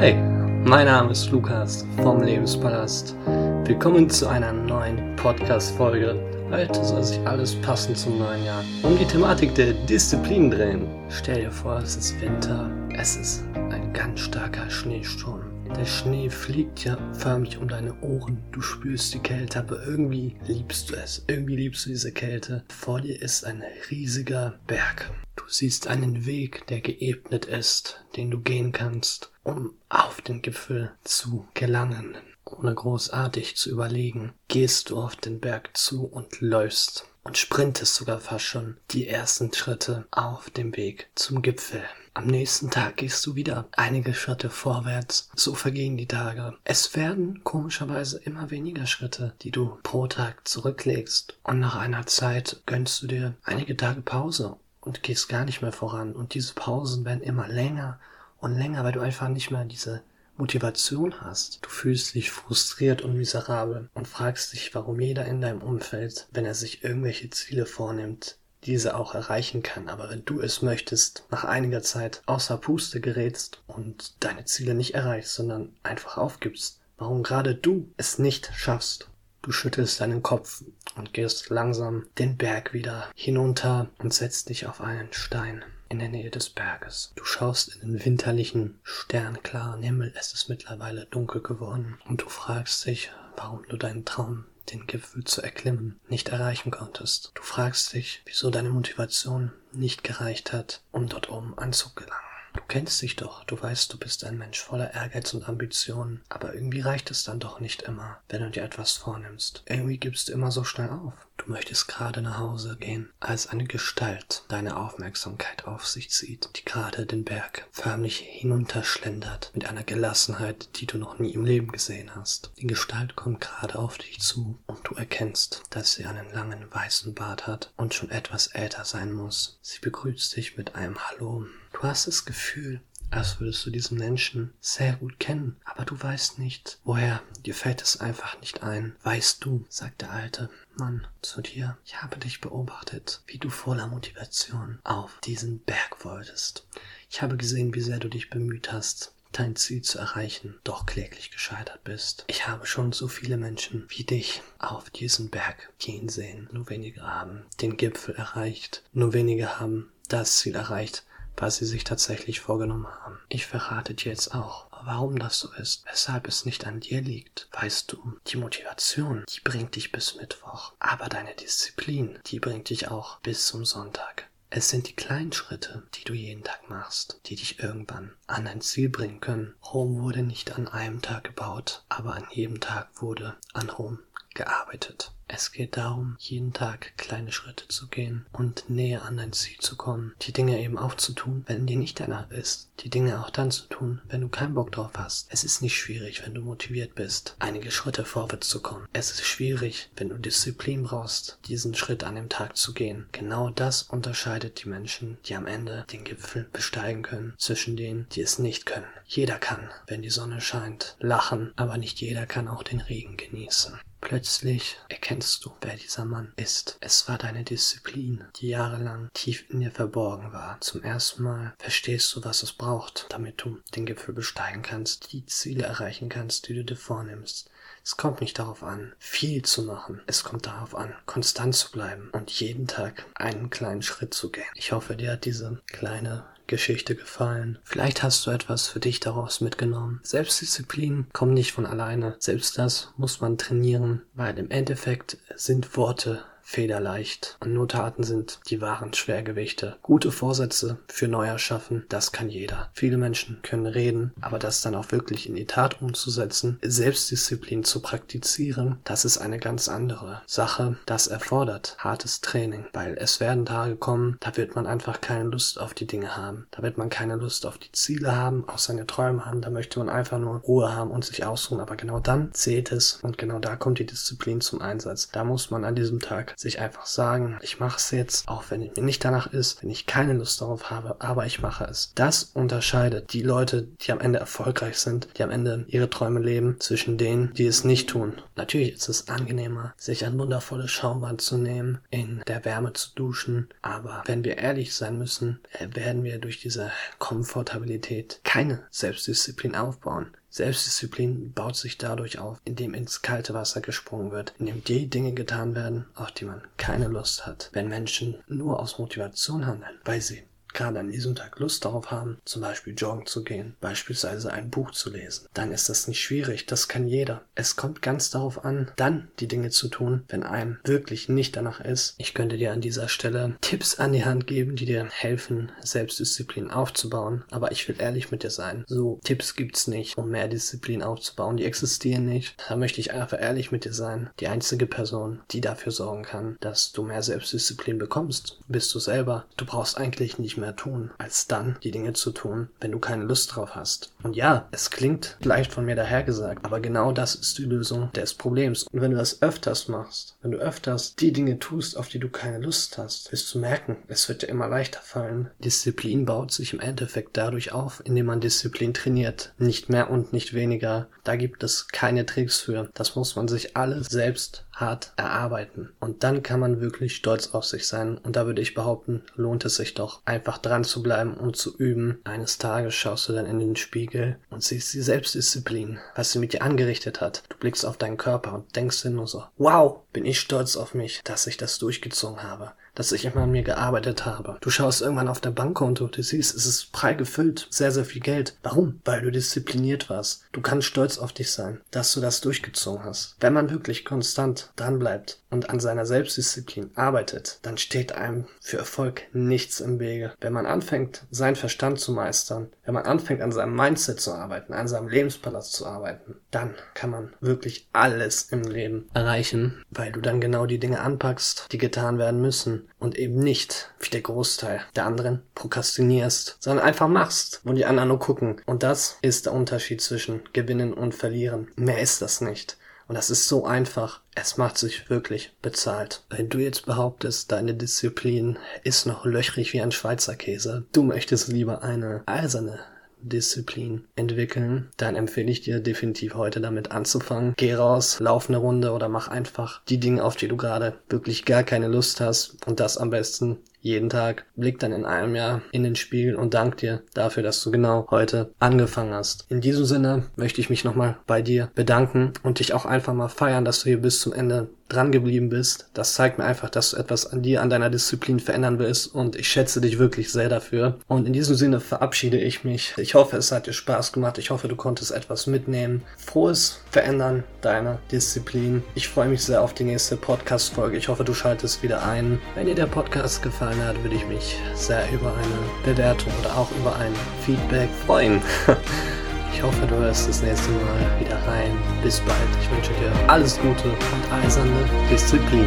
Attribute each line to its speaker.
Speaker 1: Hi, mein Name ist Lukas vom Lebenspalast. Willkommen zu einer neuen Podcast-Folge. Heute soll sich alles passend zum neuen Jahr um die Thematik der Disziplin drehen. Stell dir vor, es ist Winter, es ist ein ganz starker Schneesturm. Der Schnee fliegt ja förmlich um deine Ohren. Du spürst die Kälte, aber irgendwie liebst du es. Irgendwie liebst du diese Kälte. Vor dir ist ein riesiger Berg. Du siehst einen Weg, der geebnet ist, den du gehen kannst, um auf den Gipfel zu gelangen. Ohne großartig zu überlegen, gehst du auf den Berg zu und läufst und sprintest sogar fast schon die ersten Schritte auf dem Weg zum Gipfel. Am nächsten Tag gehst du wieder einige Schritte vorwärts. So vergehen die Tage. Es werden komischerweise immer weniger Schritte, die du pro Tag zurücklegst. Und nach einer Zeit gönnst du dir einige Tage Pause und gehst gar nicht mehr voran. Und diese Pausen werden immer länger und länger, weil du einfach nicht mehr diese Motivation hast. Du fühlst dich frustriert und miserabel und fragst dich, warum jeder in deinem Umfeld, wenn er sich irgendwelche Ziele vornimmt, diese auch erreichen kann. Aber wenn du es möchtest, nach einiger Zeit außer Puste gerätst und deine Ziele nicht erreichst, sondern einfach aufgibst, warum gerade du es nicht schaffst. Du schüttelst deinen Kopf und gehst langsam den Berg wieder hinunter und setzt dich auf einen Stein in der Nähe des Berges. Du schaust in den winterlichen, sternklaren Himmel. Es ist mittlerweile dunkel geworden und du fragst dich, warum du deinen Traum den Gipfel zu erklimmen, nicht erreichen konntest. Du fragst dich, wieso deine Motivation nicht gereicht hat, um dort oben anzugelangen. Du kennst dich doch, du weißt, du bist ein Mensch voller Ehrgeiz und Ambitionen, aber irgendwie reicht es dann doch nicht immer, wenn du dir etwas vornimmst. Irgendwie gibst du immer so schnell auf. Du möchtest gerade nach Hause gehen, als eine Gestalt deine Aufmerksamkeit auf sich zieht, die gerade den Berg förmlich hinunterschlendert mit einer Gelassenheit, die du noch nie im Leben gesehen hast. Die Gestalt kommt gerade auf dich zu und du erkennst, dass sie einen langen weißen Bart hat und schon etwas älter sein muss. Sie begrüßt dich mit einem Hallo. Du hast das Gefühl, als würdest du diesen Menschen sehr gut kennen, aber du weißt nicht, woher. Dir fällt es einfach nicht ein. Weißt du, sagt der alte Mann zu dir, ich habe dich beobachtet, wie du voller Motivation auf diesen Berg wolltest. Ich habe gesehen, wie sehr du dich bemüht hast, dein Ziel zu erreichen, doch kläglich gescheitert bist. Ich habe schon so viele Menschen wie dich auf diesen Berg gehen sehen. Nur wenige haben den Gipfel erreicht. Nur wenige haben das Ziel erreicht, was sie sich tatsächlich vorgenommen haben. Ich verrate dir jetzt auch, warum das so ist, weshalb es nicht an dir liegt. Weißt du, die Motivation, die bringt dich bis Mittwoch, aber deine Disziplin, die bringt dich auch bis zum Sonntag. Es sind die kleinen Schritte, die du jeden Tag machst, die dich irgendwann an ein Ziel bringen können. Rom wurde nicht an einem Tag gebaut, aber an jedem Tag wurde an Rom gearbeitet. Es geht darum, jeden Tag kleine Schritte zu gehen und näher an dein Ziel zu kommen. Die Dinge eben aufzutun, wenn dir nicht danach ist. Die Dinge auch dann zu tun, wenn du keinen Bock drauf hast. Es ist nicht schwierig, wenn du motiviert bist, einige Schritte vorwärts zu kommen. Es ist schwierig, wenn du Disziplin brauchst, diesen Schritt an dem Tag zu gehen. Genau das unterscheidet die Menschen, die am Ende den Gipfel besteigen können, zwischen denen, die es nicht können. Jeder kann, wenn die Sonne scheint, lachen, aber nicht jeder kann auch den Regen genießen. Plötzlich erkennst du, wer dieser Mann ist. Es war deine Disziplin, die jahrelang tief in dir verborgen war. Zum ersten Mal verstehst du, was es braucht, damit du den Gipfel besteigen kannst, die Ziele erreichen kannst, die du dir vornimmst. Es kommt nicht darauf an, viel zu machen. Es kommt darauf an, konstant zu bleiben und jeden Tag einen kleinen Schritt zu gehen. Ich hoffe, dir hat diese kleine Geschichte gefallen. Vielleicht hast du etwas für dich daraus mitgenommen. Selbstdisziplin kommt nicht von alleine. Selbst das muss man trainieren, weil im Endeffekt sind Worte federleicht. Und nur Taten sind die wahren Schwergewichte. Gute Vorsätze für Neujahr schaffen, das kann jeder. Viele Menschen können reden, aber das dann auch wirklich in die Tat umzusetzen, Selbstdisziplin zu praktizieren, das ist eine ganz andere Sache. Das erfordert hartes Training, weil es werden Tage kommen, da wird man einfach keine Lust auf die Dinge haben. Da wird man keine Lust auf die Ziele haben, auf seine Träume haben. Da möchte man einfach nur Ruhe haben und sich ausruhen. Aber genau dann zählt es und genau da kommt die Disziplin zum Einsatz. Da muss man an diesem Tag sich einfach sagen, ich mache es jetzt, auch wenn es mir nicht danach ist, wenn ich keine Lust darauf habe, aber ich mache es. Das unterscheidet die Leute, die am Ende erfolgreich sind, die am Ende ihre Träume leben, zwischen denen, die es nicht tun. Natürlich ist es angenehmer, sich ein wundervolles Schaumbad zu nehmen, in der Wärme zu duschen, aber wenn wir ehrlich sein müssen, äh, werden wir durch diese Komfortabilität keine Selbstdisziplin aufbauen. Selbstdisziplin baut sich dadurch auf, indem ins kalte Wasser gesprungen wird, indem die Dinge getan werden, auf die man keine Lust hat. Wenn Menschen nur aus Motivation handeln, weil sie gerade an diesem Tag Lust darauf haben, zum Beispiel joggen zu gehen, beispielsweise ein Buch zu lesen, dann ist das nicht schwierig, das kann jeder. Es kommt ganz darauf an, dann die Dinge zu tun, wenn einem wirklich nicht danach ist. Ich könnte dir an dieser Stelle Tipps an die Hand geben, die dir helfen, Selbstdisziplin aufzubauen, aber ich will ehrlich mit dir sein. So Tipps gibt's nicht, um mehr Disziplin aufzubauen, die existieren nicht. Da möchte ich einfach ehrlich mit dir sein. Die einzige Person, die dafür sorgen kann, dass du mehr Selbstdisziplin bekommst, bist du selber. Du brauchst eigentlich nicht mehr tun, als dann die Dinge zu tun, wenn du keine Lust drauf hast. Und ja, es klingt leicht von mir dahergesagt, aber genau das ist die Lösung des Problems. Und wenn du das öfters machst, wenn du öfters die Dinge tust, auf die du keine Lust hast, wirst du merken, es wird dir immer leichter fallen. Disziplin baut sich im Endeffekt dadurch auf, indem man Disziplin trainiert. Nicht mehr und nicht weniger. Da gibt es keine Tricks für. Das muss man sich alles selbst hart erarbeiten. Und dann kann man wirklich stolz auf sich sein. Und da würde ich behaupten, lohnt es sich doch, einfach dran zu bleiben und zu üben. Eines Tages schaust du dann in den Spiegel und siehst die Selbstdisziplin, was sie mit dir angerichtet hat. Du blickst auf deinen Körper und denkst dir nur so, wow, bin ich stolz auf mich, dass ich das durchgezogen habe dass ich immer an mir gearbeitet habe. Du schaust irgendwann auf dein Bankkonto, du siehst, es ist prall gefüllt, sehr, sehr viel Geld. Warum? Weil du diszipliniert warst. Du kannst stolz auf dich sein, dass du das durchgezogen hast. Wenn man wirklich konstant dranbleibt und an seiner Selbstdisziplin arbeitet, dann steht einem für Erfolg nichts im Wege. Wenn man anfängt, seinen Verstand zu meistern, wenn man anfängt, an seinem Mindset zu arbeiten, an seinem Lebenspalast zu arbeiten, dann kann man wirklich alles im Leben erreichen, weil du dann genau die Dinge anpackst, die getan werden müssen und eben nicht, wie der Großteil der anderen, prokrastinierst, sondern einfach machst, wo die anderen nur gucken. Und das ist der Unterschied zwischen gewinnen und verlieren. Mehr ist das nicht. Und das ist so einfach. Es macht sich wirklich bezahlt. Wenn du jetzt behauptest, deine Disziplin ist noch löchrig wie ein Schweizer Käse, du möchtest lieber eine eiserne Disziplin entwickeln, dann empfehle ich dir definitiv heute damit anzufangen. Geh raus, lauf eine Runde oder mach einfach die Dinge, auf die du gerade wirklich gar keine Lust hast und das am besten jeden Tag. Blick dann in einem Jahr in den Spiegel und dank dir dafür, dass du genau heute angefangen hast. In diesem Sinne möchte ich mich nochmal bei dir bedanken und dich auch einfach mal feiern, dass du hier bis zum Ende dran geblieben bist. Das zeigt mir einfach, dass du etwas an dir, an deiner Disziplin verändern willst und ich schätze dich wirklich sehr dafür. Und in diesem Sinne verabschiede ich mich. Ich hoffe, es hat dir Spaß gemacht. Ich hoffe, du konntest etwas mitnehmen. Frohes Verändern deiner Disziplin. Ich freue mich sehr auf die nächste Podcast-Folge. Ich hoffe, du schaltest wieder ein. Wenn dir der Podcast gefallen hat, würde ich mich sehr über eine Bewertung oder auch über ein Feedback freuen. Ich hoffe, du hörst das nächste Mal wieder rein. Bis bald. Ich wünsche dir alles Gute und eiserne Disziplin.